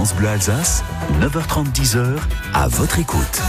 France Bleu Alsace, 9h30, 10h, à votre écoute.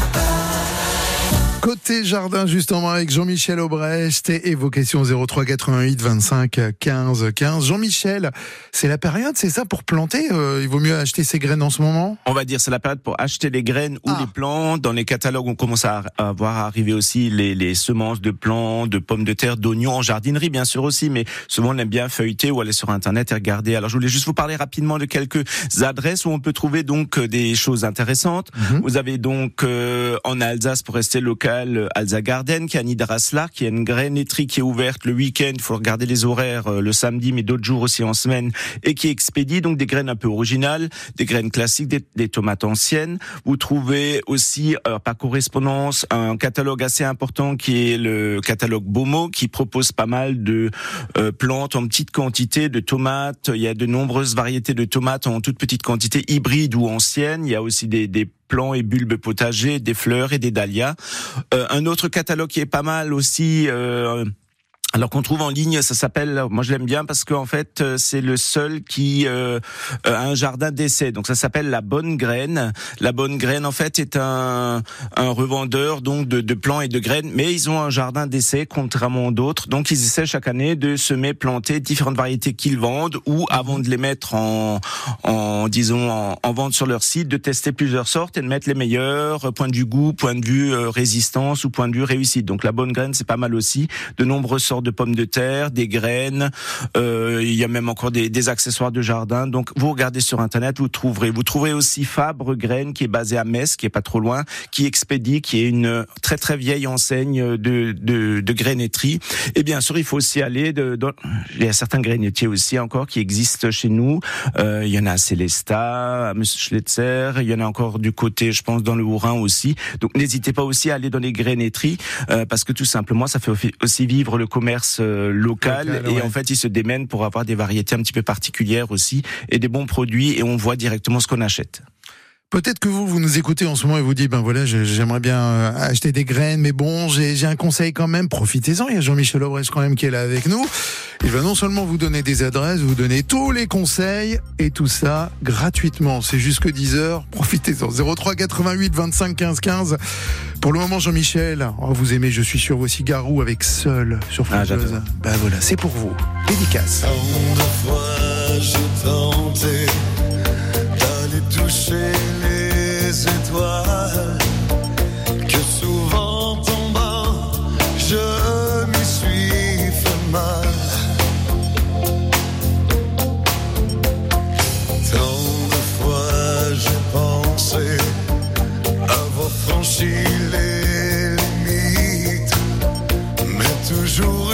Côté jardin, justement, avec Jean-Michel Aubrecht et vos questions 03 88 25 15 15. Jean-Michel, c'est la période, c'est ça, pour planter euh, Il vaut mieux acheter ses graines en ce moment? On va dire c'est la période pour acheter les graines ou Ah. les plants. Dans les catalogues, on commence à, à voir arriver aussi les, les semences de plants, de pommes de terre, d'oignons, en jardinerie bien sûr aussi, mais souvent on aime bien feuilleter ou aller sur Internet et regarder. Alors je voulais juste vous parler rapidement de quelques adresses où on peut trouver donc euh, des choses intéressantes. Mhm. Vous avez donc euh, en Alsace, pour rester local, euh, Alsa Garden, qui Niederaslar, qui a une graineterie qui est ouverte le week-end. Il faut regarder les horaires euh, le samedi, mais d'autres jours aussi en semaine, et qui expédie donc des graines un peu originales, des graines classiques, des, des tomates anciennes. Vous trouvez aussi euh, par correspondance un catalogue assez important qui est le catalogue Bomo, qui propose pas mal de euh, plantes en petite quantité, de tomates. Il y a de nombreuses variétés de tomates en toute petite quantité, hybrides ou anciennes. Il y a aussi des, des plants et bulbes potagers, des fleurs et des dahlias. Euh, un autre catalogue qui est pas mal aussi. Euh, alors qu'on trouve en ligne, ça s'appelle, moi je l'aime bien parce qu'en fait euh, c'est le seul qui euh, a un jardin d'essai. Donc ça s'appelle la bonne graine. La bonne graine en fait est un, un revendeur donc de, de plants et de graines, mais ils ont un jardin d'essai contrairement à d'autres. Donc ils essaient chaque année de semer, planter différentes variétés qu'ils vendent ou avant de les mettre en, en disons en, en vente sur leur site, de tester plusieurs sortes et de mettre les meilleurs, euh, point de goût, point de vue euh, résistance ou point de vue réussite. Donc la bonne graine c'est pas mal aussi. De nombreuses sortes de pommes de terre, des graines. euh, il y a même encore des, des accessoires de jardin. Donc vous regardez sur internet, vous trouverez. Vous trouverez aussi Fabre Graines qui est basé à Metz, qui est pas trop loin, qui expédie, qui est une très très vieille enseigne de de, de grainetterie. Et bien sûr, il faut aussi aller de, dans- il y a certains grainetiers aussi encore qui existent chez nous. Euh, il y en a à Célestat, à Monsieur Schletzer. Il y en a encore du côté, je pense, dans le Haut-Rhin aussi. Donc n'hésitez pas aussi à aller dans les grainetteries euh, parce que tout simplement, ça fait aussi vivre le commerce euh, local, Local, et ouais. en fait, ils se démènent pour avoir des variétés un petit peu particulières aussi et des bons produits et on voit directement ce qu'on achète. Peut-être que vous, vous nous écoutez en ce moment et vous dites, ben voilà, j'aimerais bien euh, acheter des graines, mais bon, j'ai j'ai un conseil quand même, profitez-en. Il y a Jean-Michel Aubrecht quand même qui est là avec nous. Il va non seulement vous donner des adresses, vous donner tous les conseils et tout ça gratuitement. C'est jusque 10 heures. Profitez-en. 03 88 25 15 15. Pour le moment, Jean-Michel, oh, vous aimez, je suis sûr, vos cigarous avec seul sur Ah, France. Ben voilà, c'est pour vous. Dédicace. Tant de fois j'ai tenté d'aller toucher les étoiles, que souvent tombant, je m'y suis fait mal. Tant de fois j'ai pensé avoir franchi les limites, mais toujours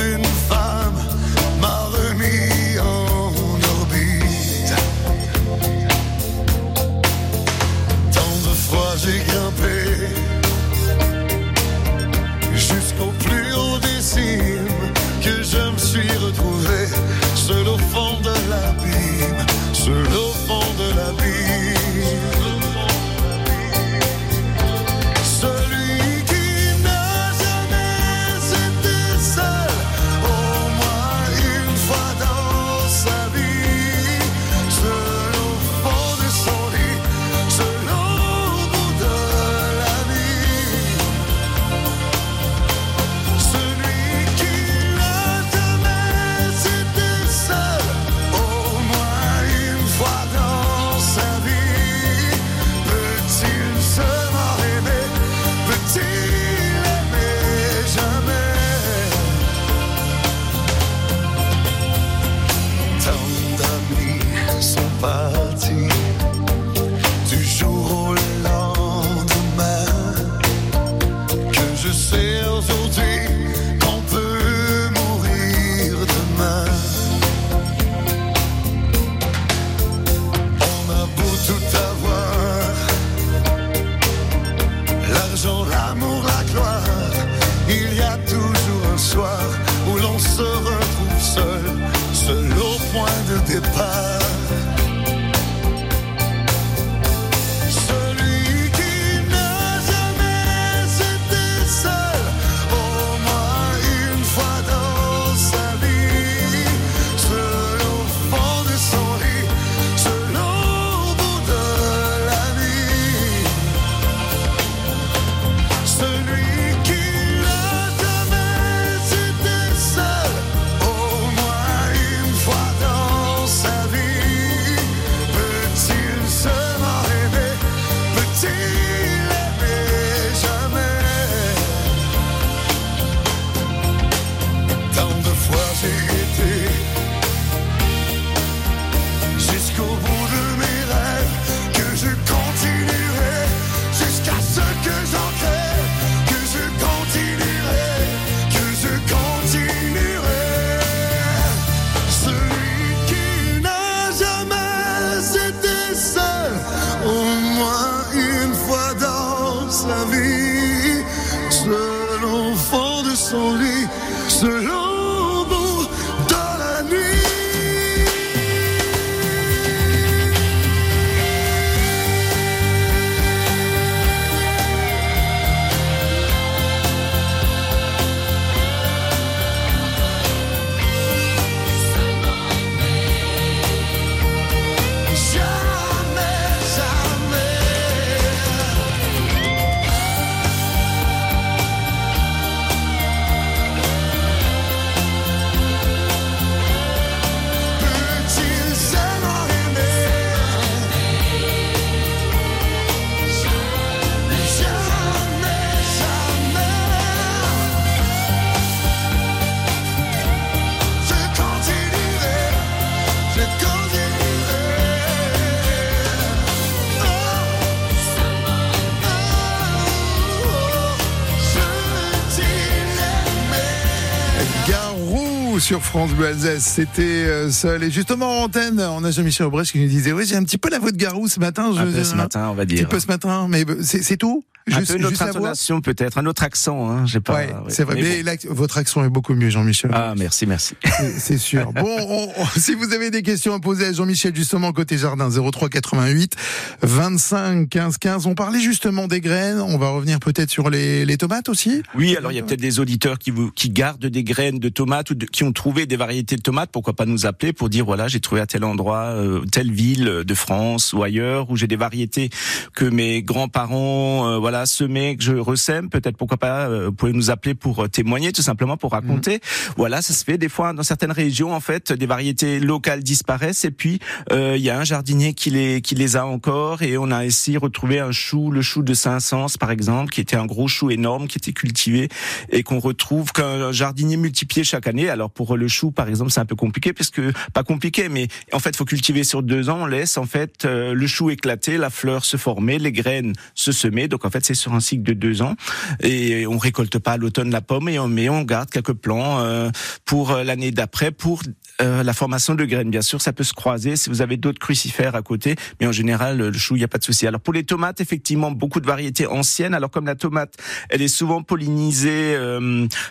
sur France Bleu Alsace. C'était seul. Et justement, en antenne, on a Jean-Michel Aubrecht qui nous disait, oui, j'ai un petit peu la voix de Garou ce matin. Un peu ce matin, on va dire. Un petit peu ce matin, mais c'est tout? Un peu notre intonation peut-être, un autre accent. Hein, j'ai pas. Ouais, c'est vrai. Mais, votre accent est beaucoup mieux, Jean-Michel. Ah merci, merci. C'est sûr. bon, si vous avez des questions à poser à Jean-Michel justement côté jardin 03 88 25 15 15. On parlait justement des graines. On va revenir peut-être sur les, les, tomates aussi. Oui, alors il y a peut-être des auditeurs qui vous qui gardent des graines de tomates ou qui ont trouvé des variétés de tomates. Pourquoi pas nous appeler pour dire voilà j'ai trouvé à tel endroit, euh, telle ville de France ou ailleurs où j'ai des variétés que mes grands-parents euh, voilà semé, que je ressème, peut-être pourquoi pas, euh, vous pouvez nous appeler pour euh, témoigner, tout simplement pour raconter. Mhm. Voilà, ça se fait des fois dans certaines régions en fait, des variétés locales disparaissent et puis euh, il y a un jardinier qui les qui les a encore et on a ici retrouvé un chou, le chou de Saint-Saëns par exemple, qui était un gros chou énorme qui était cultivé et qu'on retrouve qu'un jardinier multiplié chaque année. Alors pour le chou par exemple, c'est un peu compliqué parce que pas compliqué, mais en fait faut cultiver sur deux ans. On laisse en fait le chou éclater, la fleur se former, les graines se semer. Donc en fait c'est sur un cycle de deux ans et on récolte pas à l'automne la pomme et on, mais on garde quelques plants euh, pour euh, l'année d'après pour euh, la formation de graines. Bien sûr, ça peut se croiser si vous avez d'autres crucifères à côté, mais en général le chou il y a pas de souci. Alors pour les tomates, effectivement, beaucoup de variétés anciennes. Alors comme la tomate, elle est souvent pollinisée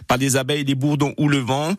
par des abeilles, des bourdons ou le vent.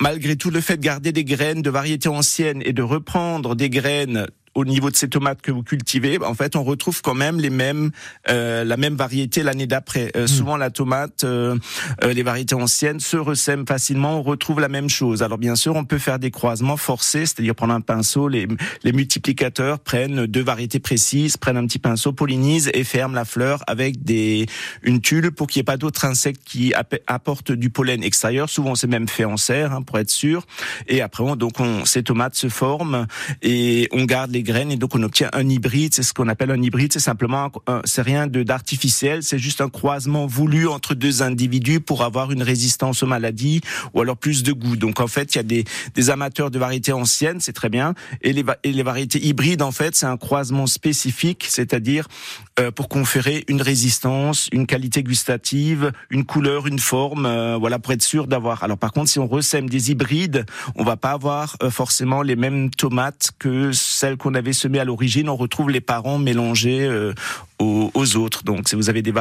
malgré tout, le fait de garder des graines de variétés anciennes et de reprendre des graines au niveau de ces tomates que vous cultivez, en fait, on retrouve quand même les mêmes, euh, la même variété l'année d'après. Euh, hmm. Souvent, la tomate, euh, les variétés anciennes se ressèment facilement. On retrouve la même chose. Alors, bien sûr, on peut faire des croisements forcés, c'est-à-dire prendre un pinceau. Les, les multiplicateurs prennent deux variétés précises, prennent un petit pinceau, pollinisent et ferment la fleur avec des une tulle pour qu'il n'y ait pas d'autres insectes qui apportent du pollen extérieur. Souvent, c'est même fait en serre hein, pour être sûr. Et après, on, donc, on, ces tomates se forment et on garde les graines et donc on obtient un hybride. C'est ce qu'on appelle un hybride. C'est simplement, c'est rien d'artificiel. C'est juste un croisement voulu entre deux individus pour avoir une résistance aux maladies ou alors plus de goût. Donc en fait, il y a des, des amateurs de variétés anciennes, c'est très bien, et les, et les variétés hybrides en fait, c'est un croisement spécifique, c'est-à-dire euh, pour conférer une résistance, une qualité gustative, une couleur, une forme, euh, voilà pour être sûr d'avoir. Alors par contre, si on ressème des hybrides, on va pas avoir euh, forcément les mêmes tomates que celles qu'on avait semées à l'origine. On retrouve les parents mélangés aux, autres. Donc, si vous avez des,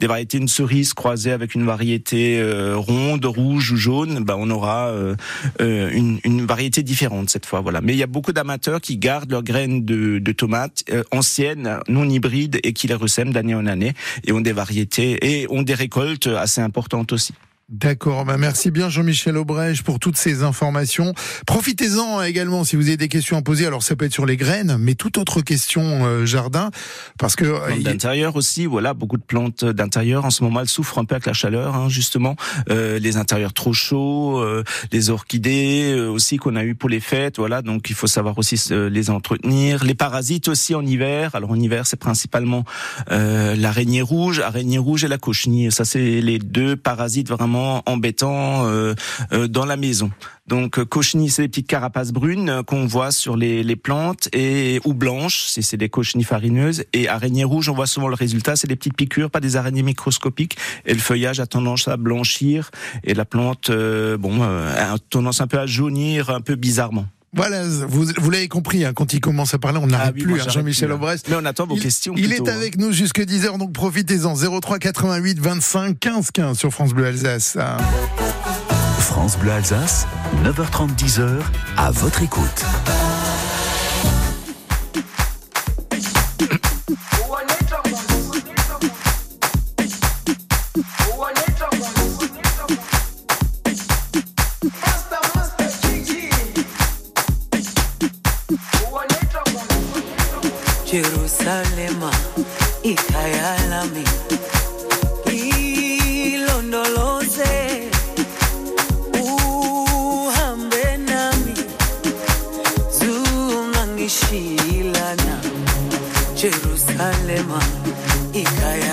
des variétés de cerises croisées avec une variété euh, ronde, rouge ou jaune, ben on aura euh, euh, une, une, variété différente cette fois. Voilà. Mais il y a beaucoup d'amateurs qui gardent leurs graines de, de tomates anciennes, non hybrides, et qui les ressèment d'année en année et ont des variétés et ont des récoltes assez importantes aussi. D'accord, bah merci bien Jean-Michel Aubrèche pour toutes ces informations. Profitez-en également si vous avez des questions à poser. Alors ça peut être sur les graines, mais toute autre question euh, jardin, parce que euh, d'intérieur aussi. Voilà, beaucoup de plantes d'intérieur en ce moment elles souffrent un peu avec la chaleur, hein, justement. Euh, les intérieurs trop chauds, euh, les orchidées aussi qu'on a eu pour les fêtes. Voilà, donc il faut savoir aussi les entretenir. Les parasites aussi en hiver. Alors en hiver c'est principalement l'araignée rouge, araignée rouge et la cochenille. Ça c'est les deux parasites vraiment embêtant euh, euh, dans la maison. Donc euh, cochenille, c'est des petites carapaces brunes qu'on voit sur les, les, plantes et ou blanches, c'est des cochenilles farineuses. Et araignées rouges, on voit souvent le résultat, c'est des petites piqûres, pas des araignées microscopiques. Et le feuillage a tendance à blanchir et la plante, bon, a tendance un peu à jaunir, un peu bizarrement. Voilà, vous, vous l'avez compris, hein, quand il commence à parler, on n'arrête ah plus, hein, Jean-Michel Aubrest. Mais on attend vos questions. Il est avec nous jusque 10h, donc profitez-en. 03 88 25 15 15 sur France Bleu Alsace. France Bleu Alsace, 9h30 10h, à votre écoute.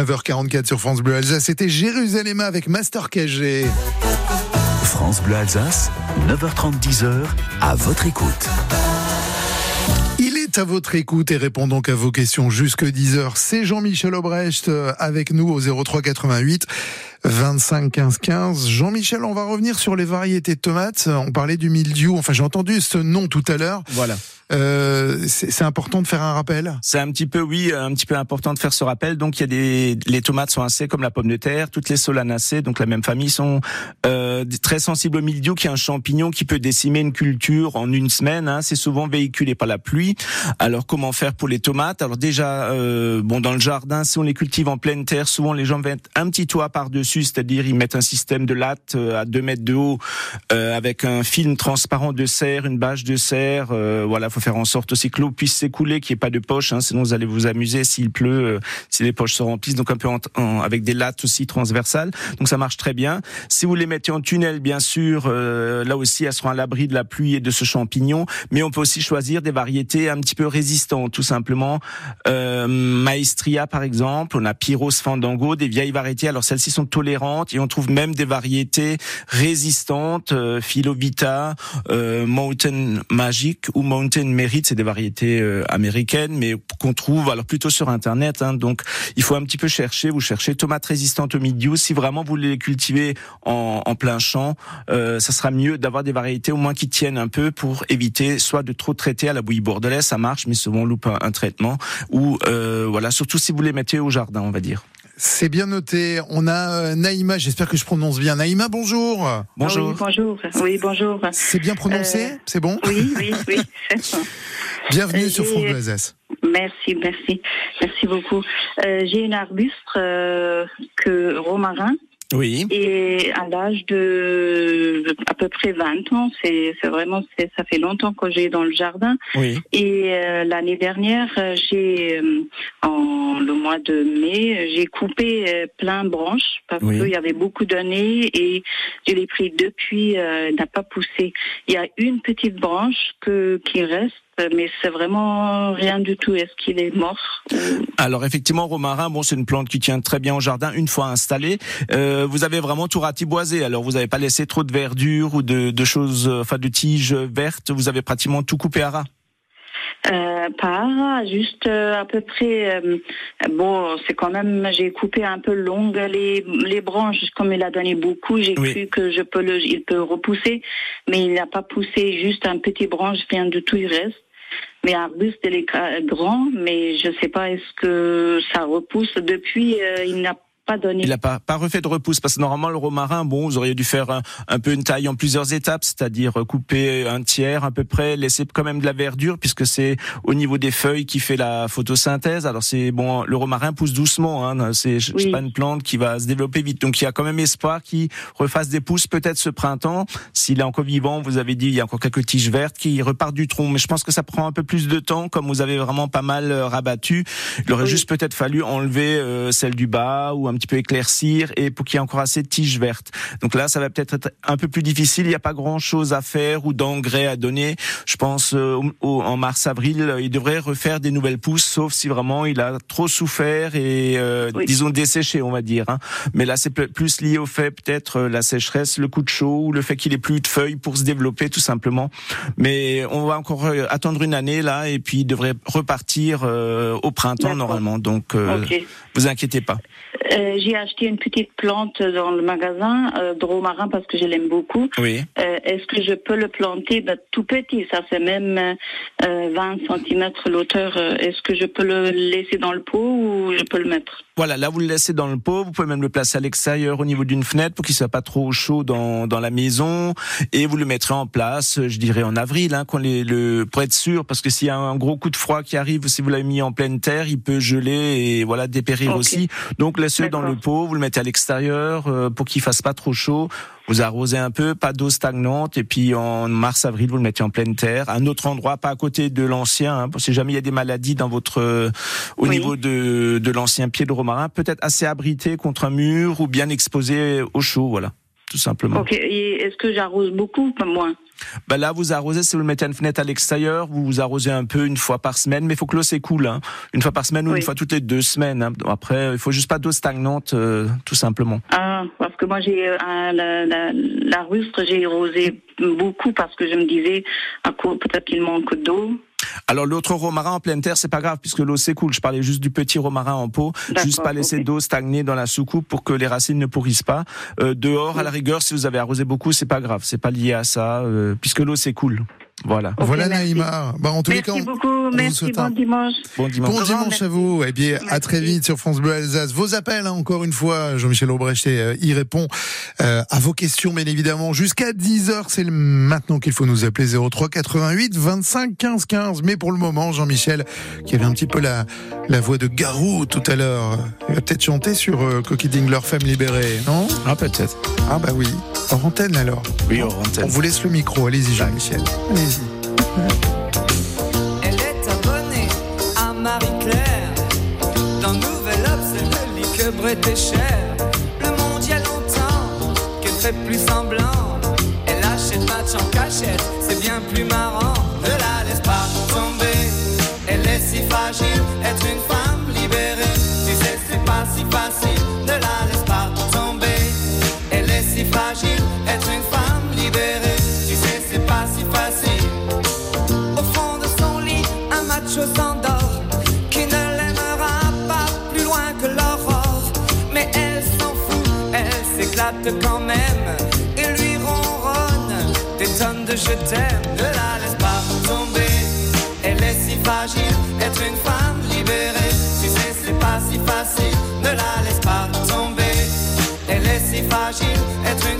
9h44 sur France Bleu Alsace. C'était Jérusalem avec Master KG. France Bleu Alsace, 9h30, 10h, à votre écoute. Il est à votre écoute et répond donc à vos questions jusque 10h. C'est Jean-Michel Aubrecht euh, avec nous au 03 88 25 15 15. Jean-Michel, on va revenir sur les variétés de tomates. On parlait du mildiou. Enfin, j'ai entendu ce nom tout à l'heure. Voilà. Euh, c'est important de faire un rappel? C'est un petit peu, oui, un petit peu important de faire ce rappel. Donc, il y a des, les tomates sont assez comme la pomme de terre, toutes les solanacées, donc la même famille, sont euh, très sensibles au mildiou, qui est un champignon qui peut décimer une culture en une semaine. Hein. C'est souvent véhiculé par la pluie. Alors, comment faire pour les tomates? Alors déjà, euh, bon, dans le jardin, si on les cultive en pleine terre, souvent les gens mettent un petit toit c'est-à-dire ils mettent un système de latte euh, à 2 mètres de haut euh, avec un film transparent de serre, une bâche de serre. Euh, voilà, faut faire en sorte aussi que l'eau puisse s'écouler, qu'il n'y ait pas de poche, hein, sinon vous allez vous amuser s'il pleut, euh, si les poches se remplissent, donc un peu en- en- avec des lattes aussi transversales. Donc ça marche très bien. Si vous les mettez en tunnel, bien sûr, euh, là aussi elles seront à l'abri de la pluie et de ce champignon, mais on peut aussi choisir des variétés un petit peu résistantes, tout simplement. Euh, Maestria par exemple, on a Pyros Fandango, des vieilles variétés. Alors celles-ci sont tolérantes et on trouve même des variétés résistantes, euh, Philovita, euh, Mountain Magic ou Mountain Merit, c'est des variétés euh, américaines, mais qu'on trouve alors plutôt sur internet. Hein, donc il faut un petit peu chercher. Vous cherchez tomates résistantes au mildiou. Si vraiment vous voulez les cultiver en, en plein champ, euh, ça sera mieux d'avoir des variétés au moins qui tiennent un peu pour éviter soit de trop traiter à la bouillie bordelaise, ça marche, mais souvent on loupe un, un traitement. Ou euh, voilà, surtout si vous les mettez au jardin, on va dire. C'est bien noté. On a euh, Naïma, j'espère que je prononce bien. Naïma, bonjour. Bonjour. Ah oui, bonjour. Oui, bonjour. C'est bien prononcé Euh, C'est bon Oui, oui, oui. Bienvenue euh, sur France Bleu merci, merci. Merci beaucoup. Euh, J'ai une arbuste euh, que romarin Oui. et à l'âge de à peu près 20 ans, c'est c'est vraiment c'est ça fait longtemps que j'ai dans le jardin Oui. et euh, l'année dernière euh, j'ai euh, en le mois de mai j'ai coupé euh, plein de branches parce Oui. qu'il y avait beaucoup d'années et je l'ai pris depuis euh, n'a pas poussé. Il y a une petite branche que qui reste mais c'est vraiment rien du tout. Est-ce qu'il est mort? Alors effectivement, romarin, bon, c'est une plante qui tient très bien au jardin une fois installée. Euh, vous avez vraiment tout ratiboisé. Alors vous n'avez pas laissé trop de verdure ou de, de choses, euh, enfin de tiges vertes. Vous avez pratiquement tout coupé à ras. Euh, pas juste euh, à peu près. euh, bon, c'est quand même. J'ai coupé un peu longue les les branches. Comme il a donné beaucoup, j'ai Oui. cru que je peux le, il peut repousser, mais il n'a pas poussé. Juste un petit branche, rien du tout, il reste. Mais arbuste, il est gra- grand, mais je sais pas est-ce que ça repousse? Depuis. euh, il n'a pas donné. Il n'a pas, pas refait de repousse parce que normalement le romarin, bon, vous auriez dû faire un, un peu une taille en plusieurs étapes, c'est-à-dire couper un tiers à peu près, laisser quand même de la verdure puisque c'est au niveau des feuilles qui fait la photosynthèse. Alors c'est bon, le romarin pousse doucement, hein, c'est c'est Oui. pas une plante qui va se développer vite, donc il y a quand même espoir qu'il refasse des pousses peut-être ce printemps. S'il est encore vivant, vous avez dit il y a encore quelques tiges vertes qui repartent du tronc, mais je pense que ça prend un peu plus de temps comme vous avez vraiment pas mal euh, rabattu. Il aurait Oui. juste peut-être fallu enlever euh, celle du bas ou un petit peu éclaircir et pour qu'il y ait encore assez de tiges vertes. Donc là, ça va peut-être être un peu plus difficile. Il n'y a pas grand-chose à faire ou d'engrais à donner. Je pense euh, au- en mars-avril, euh, il devrait refaire des nouvelles pousses, sauf si vraiment il a trop souffert et euh, Oui. disons desséché, on va dire. hein. Mais là, c'est plus lié au fait peut-être euh, la sécheresse, le coup de chaud ou le fait qu'il ait plus de feuilles pour se développer tout simplement. Mais on va encore euh, attendre une année là et puis il devrait repartir euh, au printemps normalement. Donc euh, Ok. vous inquiétez pas. Euh, j'ai acheté une petite plante dans le magasin euh, de romarin parce que je l'aime beaucoup. Oui. Euh, Est-ce que je peux le planter? Ben, tout petit Ça c'est même euh, 20 cm l'auteur. Euh, Est-ce que je peux le laisser dans le pot ou je peux le mettre? Voilà, là vous le laissez dans le pot, vous pouvez même le placer à l'extérieur au niveau d'une fenêtre pour qu'il soit pas trop chaud dans, dans la maison et vous le mettrez en place, je dirais en avril, hein, quand les, le pour être sûr, parce que s'il y a un gros coup de froid qui arrive, si vous l'avez mis en pleine terre, il peut geler et voilà dépérir aussi. Donc laissez-le dans D'accord. le pot, vous le mettez à l'extérieur euh, pour qu'il fasse pas trop chaud. Vous arrosez un peu, pas d'eau stagnante, et puis en mars-avril, vous le mettez en pleine terre, un autre endroit, pas à côté de l'ancien, hein, si jamais il y a des maladies dans votre, euh, au Oui. niveau de, de l'ancien pied de romarin, peut-être assez abrité contre un mur ou bien exposé au chaud, voilà, tout simplement. Ok. Est-ce que j'arrose beaucoup Moins? Bah là, vous arrosez, si vous le mettez à une fenêtre à l'extérieur, vous vous arrosez un peu une fois par semaine, mais il faut que l'eau s'écoule, hein. une fois par semaine ou Oui. une fois toutes les deux semaines. hein. Après, il faut juste pas d'eau stagnante, euh, tout simplement. Ah, parce que moi, j'ai euh, la, la, la rustre, j'ai arrosé beaucoup parce que je me disais, peut-être qu'il manque d'eau. Alors l'autre romarin en pleine terre, c'est pas grave puisque l'eau s'écoule. Je parlais juste du petit romarin en pot, juste pas laisser d'eau stagner dans la soucoupe pour que les racines ne pourrissent pas. Euh, dehors, à la rigueur, si vous avez arrosé beaucoup, c'est pas grave, c'est pas lié à ça euh, puisque l'eau s'écoule. Voilà. Voilà merci. Naïma. Bah, en tous les cas, Merci on- beaucoup, merci, bon un- dimanche. Bon dimanche. Bon à merci. vous. Et bien, à Merci. très vite sur France Bleu Alsace. Vos appels, hein, encore une fois, Jean-Michel Aubrecht euh, y répond euh, à vos questions, bien évidemment. Jusqu'à 10h, c'est maintenant qu'il faut nous appeler 03 88 25 15 15. Mais pour le moment, Jean-Michel, qui avait un petit peu la, la voix de Garou tout à l'heure, il va peut-être chanter sur euh, Dingler, Femme libérée, non? Ah peut-être. Ah bah oui. Hors antenne alors. Oui, hors On antenne. vous laisse le micro. Allez-y, Jean-Michel. Allez-y. Elle est abonnée à Marie-Claire. Dans Nouvel Obs, elle ne lit que Bret et Cher. Le monde y a longtemps qu'elle fait plus semblant. Elle achète match en cachette, c'est bien plus marrant. Ne la laisse pas tomber, elle est si fragile. Être une femme libérée, tu sais, c'est pas si facile. Ne la laisse pas tomber, elle est si fragile. Quand même. Et lui ronronne des tonnes de je t'aime. Ne la laisse pas tomber, elle est si fragile. Être une femme libérée, tu sais c'est pas si facile. Ne la laisse pas tomber, elle est si fragile. Être une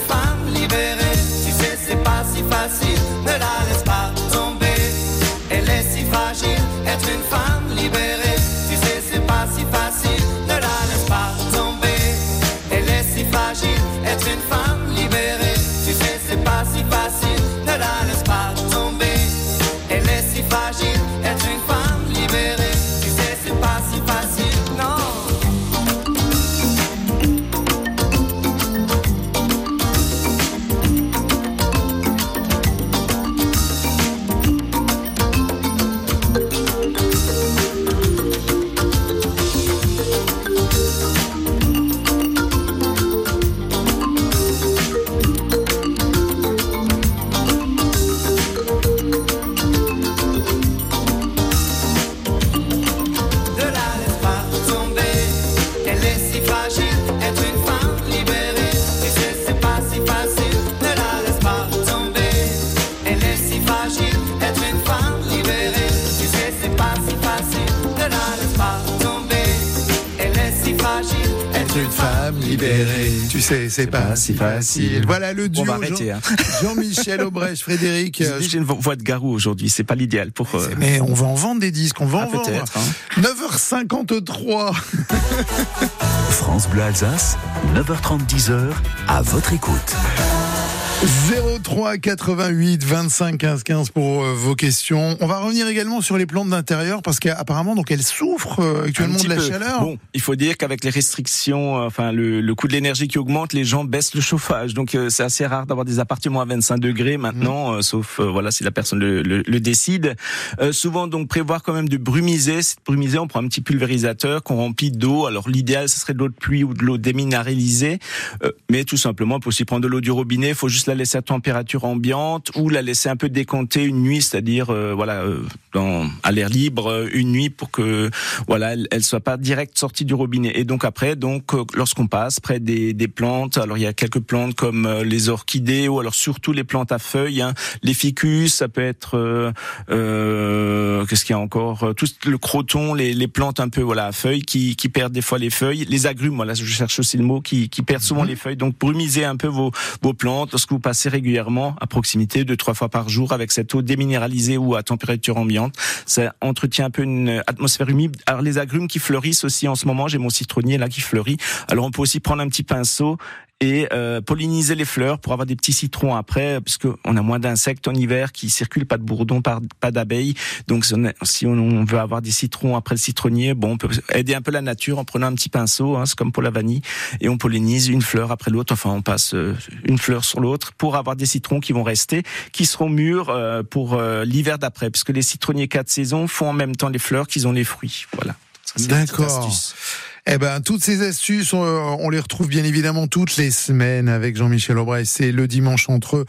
une femme libérée. Tu sais, c'est pas si facile. Voilà le duo On va arrêter. Jean- Hein. Jean-Michel Aubrecht, Frédéric. J'ai euh, j'ai une vo- voix de garou aujourd'hui, c'est pas l'idéal pour. euh, Mais on va en vendre des disques, on va ah, en vendre. peut-être. hein. 9h53. France Bleu Alsace, 9h30, 10h, à votre écoute. 03 88 25 15 15 pour euh, vos questions. On va revenir également sur les plantes d'intérieur parce qu'apparemment donc elles souffrent euh, actuellement de la peu. chaleur. Bon, il faut dire qu'avec les restrictions, euh, enfin le, le coût de l'énergie qui augmente, les gens baissent le chauffage. Donc euh, c'est assez rare d'avoir des appartements à 25 degrés maintenant, euh, sauf voilà si la personne le, le- le décide. Euh, souvent donc prévoir quand même de brumiser. Brumiser, on prend un petit pulvérisateur qu'on remplit d'eau. Alors l'idéal ce serait de l'eau de pluie ou de l'eau déminéralisée, Euh, mais tout simplement on peut aussi prendre de l'eau du robinet. Il faut juste la laisser à température ambiante ou la laisser un peu décompter une nuit, c'est-à-dire euh, voilà euh, dans, à l'air libre euh, une nuit pour que voilà elle, elle soit pas direct sortie du robinet. Et donc après donc lorsqu'on passe près des, des plantes, alors il y a quelques plantes comme les orchidées ou alors surtout les plantes à feuilles, hein, les ficus, ça peut être euh, euh, qu'est-ce qu'il y a encore tout le croton, les, les plantes un peu voilà à feuilles qui, qui perdent des fois les feuilles, les agrumes, voilà je cherche aussi le mot qui, qui perdent souvent les feuilles. Donc brumisez un peu vos vos plantes lorsque vous passez régulièrement à proximité deux trois fois par jour avec cette eau déminéralisée ou à température ambiante. Ça entretient un peu une atmosphère humide. Alors les agrumes qui fleurissent aussi en ce moment, j'ai mon citronnier là qui fleurit. Alors on peut aussi prendre un petit pinceau et euh, polliniser les fleurs pour avoir des petits citrons après, puisque on a moins d'insectes en hiver qui circulent, pas de bourdons, pas, pas d'abeilles. Donc si on, veut avoir des citrons après le citronnier, bon, on peut aider un peu la nature en prenant un petit pinceau, hein, c'est comme pour la vanille, et on pollinise une fleur après l'autre. Enfin, on passe euh, une fleur sur l'autre pour avoir des citrons qui vont rester, qui seront mûrs euh, pour euh, l'hiver d'après, puisque les citronniers quatre saisons font en même temps les fleurs qu'ils ont les fruits. Voilà. D'accord. Eh ben, toutes ces astuces, on, on les retrouve bien évidemment toutes les semaines avec Jean-Michel Aubray. C'est le dimanche entre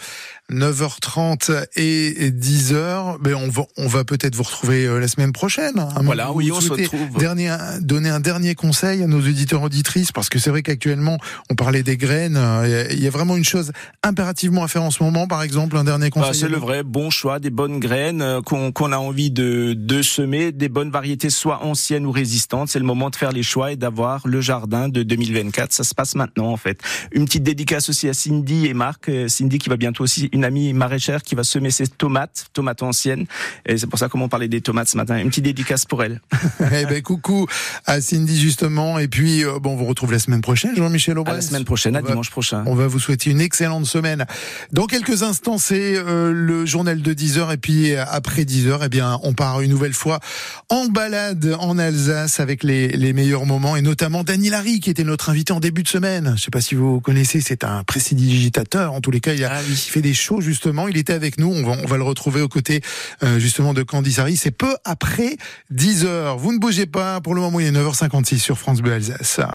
9h30 et 10h. Ben, on va, on va peut-être vous retrouver euh, la semaine prochaine. hein. Voilà, Vous oui, on se retrouve. Dernier, donner un dernier conseil à nos auditeurs auditrices parce que c'est vrai qu'actuellement, on parlait des graines. euh, Il y a- vraiment une chose impérativement à faire en ce moment, par exemple, un dernier conseil. Bah, c'est le vrai bon choix, des bonnes graines euh, qu'on qu'on a envie de, de semer, des bonnes variétés soit anciennes ou résistantes. C'est le moment de faire les choix et d'avoir le jardin de 2024. Ça se passe maintenant en fait. Une petite dédicace aussi à Cindy et Marc. Euh, Cindy qui va bientôt aussi, une amie maraîchère qui va semer ses tomates, tomates anciennes. Et c'est pour ça qu'on parlait des tomates ce matin. Une petite dédicace pour elle. Eh ben, coucou à Cindy justement. Et puis, euh, bon, on vous retrouve la semaine prochaine, Jean-Michel Aubray. la semaine prochaine, à va- dimanche prochain. On va vous souhaiter une excellente semaine. Dans quelques instants, c'est euh, le journal de 10h et puis après 10h, eh bien, on part une nouvelle fois en balade en Alsace avec les, les meilleurs moments et notamment Dany Larry qui était notre invité en début de semaine. Je sais pas si vous connaissez, c'est un prestidigitateur. En tous les cas, il, a, Ah fait des shows justement. Il était avec nous. On va, on va le retrouver aux côtés euh, justement de Candice Harry. C'est peu après 10h. Vous ne bougez pas. Pour le moment, il est 9h56 sur France Bleu Alsace.